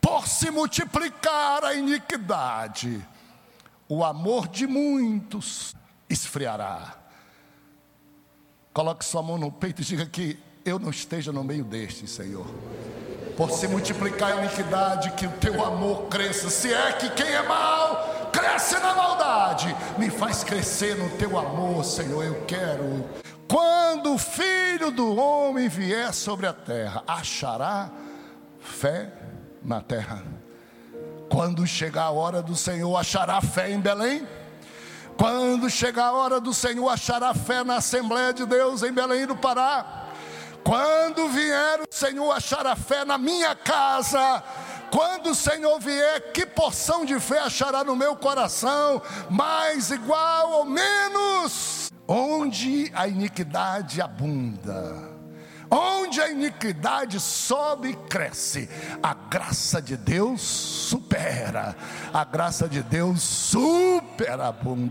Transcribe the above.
por se multiplicar a iniquidade, o amor de muitos esfriará. Coloque sua mão no peito e diga que eu não esteja no meio deste, Senhor. Por se multiplicar a iniquidade, que o teu amor cresça. Se é que quem é mal, cresce na maldade. Me faz crescer no teu amor, Senhor. Eu quero. Quando o filho do homem vier sobre a terra, achará fé na terra. Quando chegar a hora do Senhor, achará fé em Belém? Quando chegar a hora do Senhor, achará fé na Assembleia de Deus em Belém do Pará? Quando vier o Senhor, achará fé na minha casa? Quando o Senhor vier, que porção de fé achará no meu coração? Mais igual ou menos? Onde a iniquidade abunda Onde a iniquidade sobe e cresce, a graça de Deus supera, a graça de Deus superabunda.